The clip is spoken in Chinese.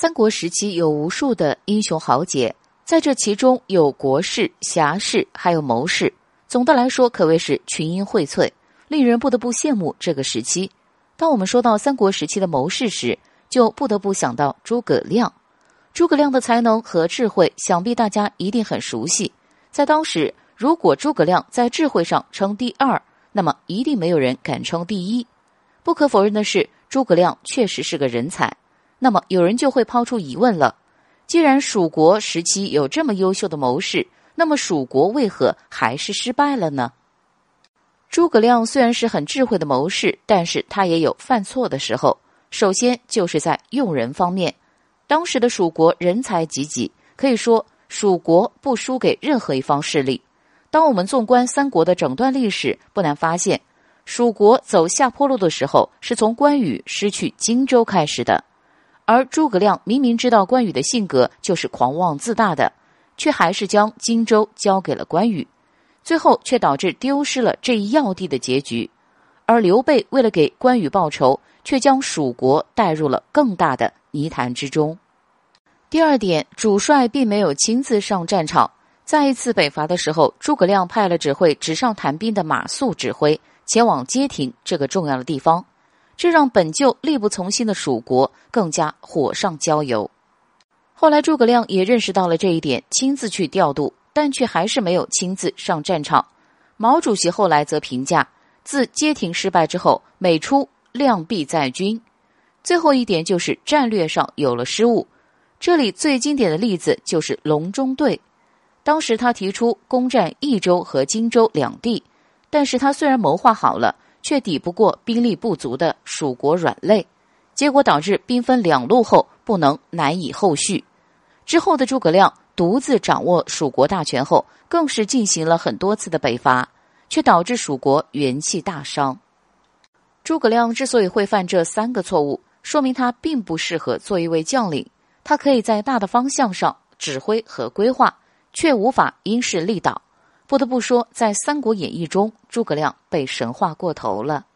三国时期有无数的英雄豪杰，在这其中有国士、侠士，还有谋士。总的来说，可谓是群英荟萃，令人不得不羡慕这个时期。当我们说到三国时期的谋士时，就不得不想到诸葛亮。诸葛亮的才能和智慧，想必大家一定很熟悉。在当时，如果诸葛亮在智慧上称第二，那么一定没有人敢称第一。不可否认的是，诸葛亮确实是个人才。那么有人就会抛出疑问了：既然蜀国时期有这么优秀的谋士，那么蜀国为何还是失败了呢？诸葛亮虽然是很智慧的谋士，但是他也有犯错的时候。首先就是在用人方面，当时的蜀国人才济济，可以说蜀国不输给任何一方势力。当我们纵观三国的整段历史，不难发现，蜀国走下坡路的时候，是从关羽失去荆州开始的。而诸葛亮明明知道关羽的性格就是狂妄自大的，却还是将荆州交给了关羽，最后却导致丢失了这一要地的结局。而刘备为了给关羽报仇，却将蜀国带入了更大的泥潭之中。第二点，主帅并没有亲自上战场，再一次北伐的时候，诸葛亮派了只会纸上谈兵的马谡指挥前往街亭这个重要的地方。这让本就力不从心的蜀国更加火上浇油。后来诸葛亮也认识到了这一点，亲自去调度，但却还是没有亲自上战场。毛主席后来则评价：自街亭失败之后，每出量必在军。最后一点就是战略上有了失误。这里最经典的例子就是隆中对。当时他提出攻占益州和荆州两地，但是他虽然谋划好了。却抵不过兵力不足的蜀国软肋，结果导致兵分两路后不能难以后续。之后的诸葛亮独自掌握蜀国大权后，更是进行了很多次的北伐，却导致蜀国元气大伤。诸葛亮之所以会犯这三个错误，说明他并不适合做一位将领。他可以在大的方向上指挥和规划，却无法因势利导。不得不说，在《三国演义》中，诸葛亮被神话过头了。